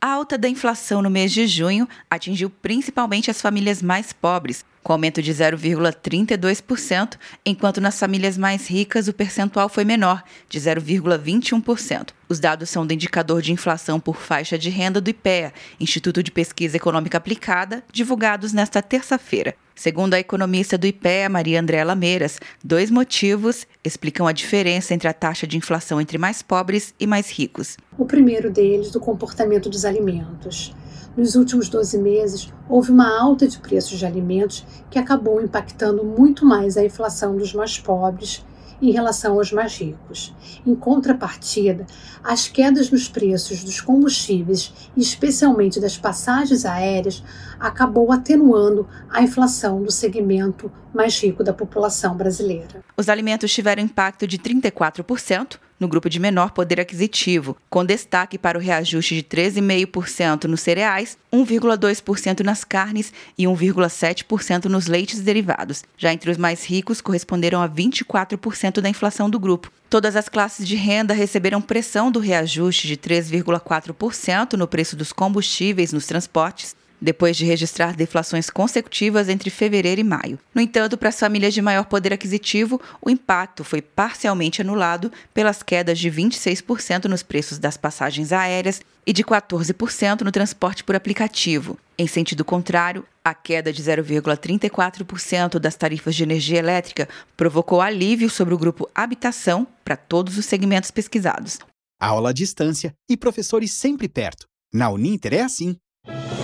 A alta da inflação no mês de junho atingiu principalmente as famílias mais pobres, com aumento de 0,32%, enquanto nas famílias mais ricas o percentual foi menor, de 0,21%. Os dados são do indicador de inflação por faixa de renda do IPEA, Instituto de Pesquisa Econômica Aplicada, divulgados nesta terça-feira. Segundo a economista do IPEA, Maria Andréa Lameiras, dois motivos explicam a diferença entre a taxa de inflação entre mais pobres e mais ricos. O primeiro deles, do comportamento dos alimentos. Nos últimos 12 meses, houve uma alta de preços de alimentos que acabou impactando muito mais a inflação dos mais pobres em relação aos mais ricos. Em contrapartida, as quedas nos preços dos combustíveis, especialmente das passagens aéreas, acabou atenuando a inflação do segmento mais rico da população brasileira. Os alimentos tiveram impacto de 34%, no grupo de menor poder aquisitivo, com destaque para o reajuste de 13,5% nos cereais, 1,2% nas carnes e 1,7% nos leites derivados. Já entre os mais ricos, corresponderam a 24% da inflação do grupo. Todas as classes de renda receberam pressão do reajuste de 3,4% no preço dos combustíveis nos transportes, depois de registrar deflações consecutivas entre fevereiro e maio. No entanto, para as famílias de maior poder aquisitivo, o impacto foi parcialmente anulado pelas quedas de 26% nos preços das passagens aéreas e de 14% no transporte por aplicativo. Em sentido contrário, a queda de 0,34% das tarifas de energia elétrica provocou alívio sobre o grupo habitação para todos os segmentos pesquisados. Aula à distância e professores sempre perto. Na Uninter é assim.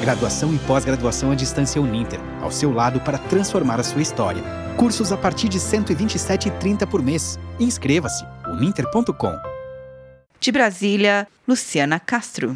Graduação e pós-graduação à distância Uninter, ao seu lado para transformar a sua história. Cursos a partir de R$ 127,30 por mês. Inscreva-se uninter.com. De Brasília, Luciana Castro.